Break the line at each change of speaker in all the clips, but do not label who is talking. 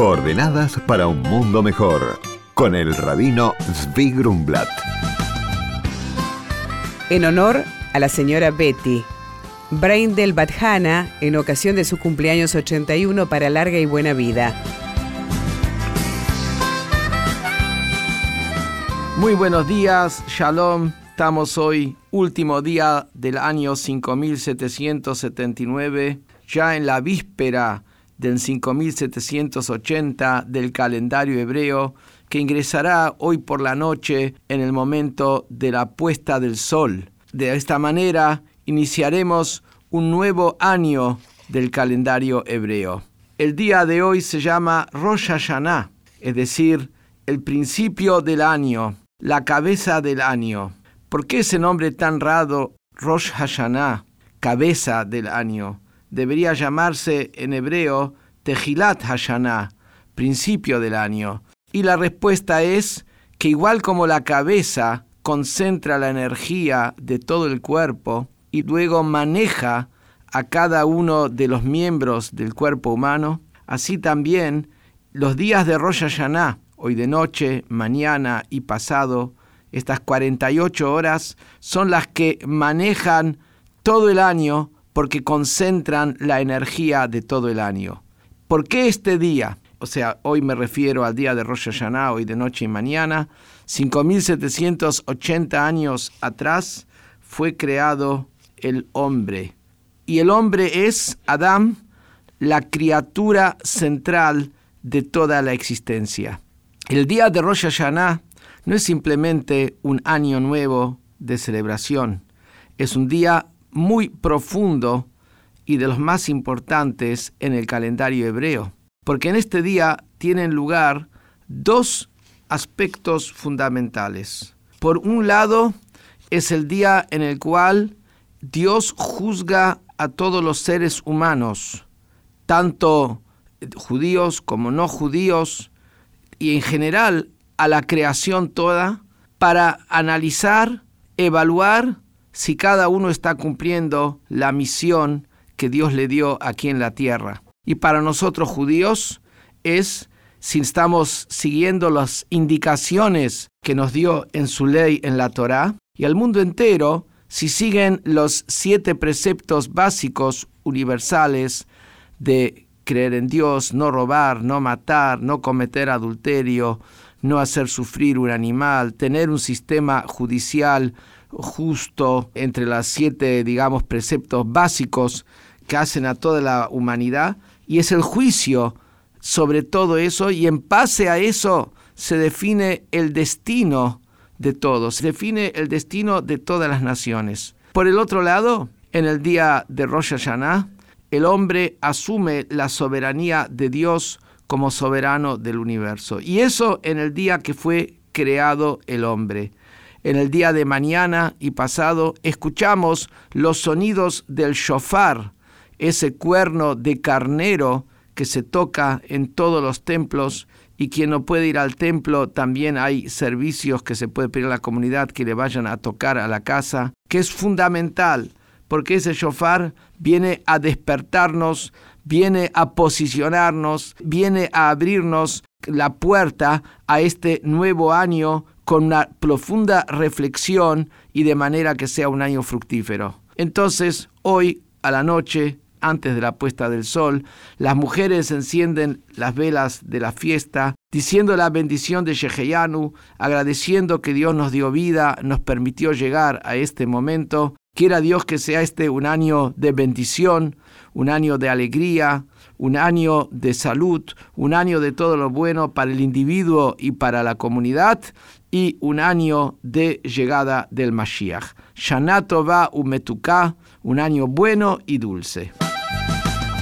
Coordenadas para un mundo mejor. Con el rabino Zvi Grumblat.
En honor a la señora Betty. Brain del Badhana en ocasión de su cumpleaños 81 para larga y buena vida.
Muy buenos días, Shalom. Estamos hoy, último día del año 5779, ya en la víspera del 5780 del calendario hebreo, que ingresará hoy por la noche en el momento de la puesta del sol. De esta manera iniciaremos un nuevo año del calendario hebreo. El día de hoy se llama Rosh Hashanah, es decir, el principio del año, la cabeza del año. ¿Por qué ese nombre tan raro, Rosh Hashanah, cabeza del año? Debería llamarse en hebreo Tejilat Hashanah, principio del año. Y la respuesta es que igual como la cabeza concentra la energía de todo el cuerpo y luego maneja a cada uno de los miembros del cuerpo humano, así también los días de Rosh Hashanah, hoy de noche, mañana y pasado, estas 48 horas son las que manejan todo el año porque concentran la energía de todo el año. ¿Por qué este día? O sea, hoy me refiero al día de Rosh Hashanah, hoy de noche y mañana. 5.780 años atrás fue creado el hombre. Y el hombre es, Adán, la criatura central de toda la existencia. El día de Rosh Hashanah no es simplemente un año nuevo de celebración, es un día muy profundo y de los más importantes en el calendario hebreo, porque en este día tienen lugar dos aspectos fundamentales. Por un lado, es el día en el cual Dios juzga a todos los seres humanos, tanto judíos como no judíos, y en general a la creación toda para analizar, evaluar si cada uno está cumpliendo la misión que Dios le dio aquí en la tierra. Y para nosotros judíos es si estamos siguiendo las indicaciones que nos dio en su ley en la Torá, y al mundo entero si siguen los siete preceptos básicos universales de creer en Dios, no robar, no matar, no cometer adulterio, no hacer sufrir un animal, tener un sistema judicial justo entre las siete, digamos, preceptos básicos que hacen a toda la humanidad, y es el juicio sobre todo eso, y en base a eso se define el destino de todos, se define el destino de todas las naciones. Por el otro lado, en el día de Rosh Hashanah, el hombre asume la soberanía de Dios como soberano del universo. Y eso en el día que fue creado el hombre. En el día de mañana y pasado escuchamos los sonidos del shofar, ese cuerno de carnero que se toca en todos los templos y quien no puede ir al templo, también hay servicios que se puede pedir a la comunidad que le vayan a tocar a la casa, que es fundamental, porque ese shofar viene a despertarnos viene a posicionarnos, viene a abrirnos la puerta a este nuevo año con una profunda reflexión y de manera que sea un año fructífero. Entonces, hoy a la noche, antes de la puesta del sol, las mujeres encienden las velas de la fiesta, diciendo la bendición de Sheheyanu, agradeciendo que Dios nos dio vida, nos permitió llegar a este momento. Quiera Dios que sea este un año de bendición, un año de alegría, un año de salud, un año de todo lo bueno para el individuo y para la comunidad y un año de llegada del Mashiach. Shana va Umetuká, un año bueno y dulce.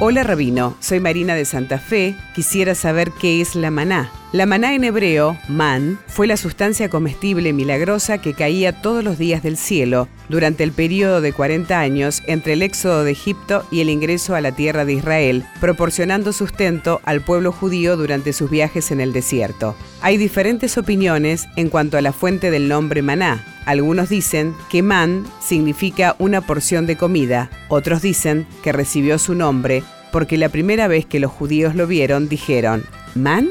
Hola Rabino, soy Marina de Santa Fe. Quisiera saber qué es la maná. La maná en hebreo, man, fue la sustancia comestible milagrosa que caía todos los días del cielo durante el periodo de 40 años entre el éxodo de Egipto y el ingreso a la tierra de Israel, proporcionando sustento al pueblo judío durante sus viajes en el desierto. Hay diferentes opiniones en cuanto a la fuente del nombre maná. Algunos dicen que man significa una porción de comida, otros dicen que recibió su nombre porque la primera vez que los judíos lo vieron dijeron, man,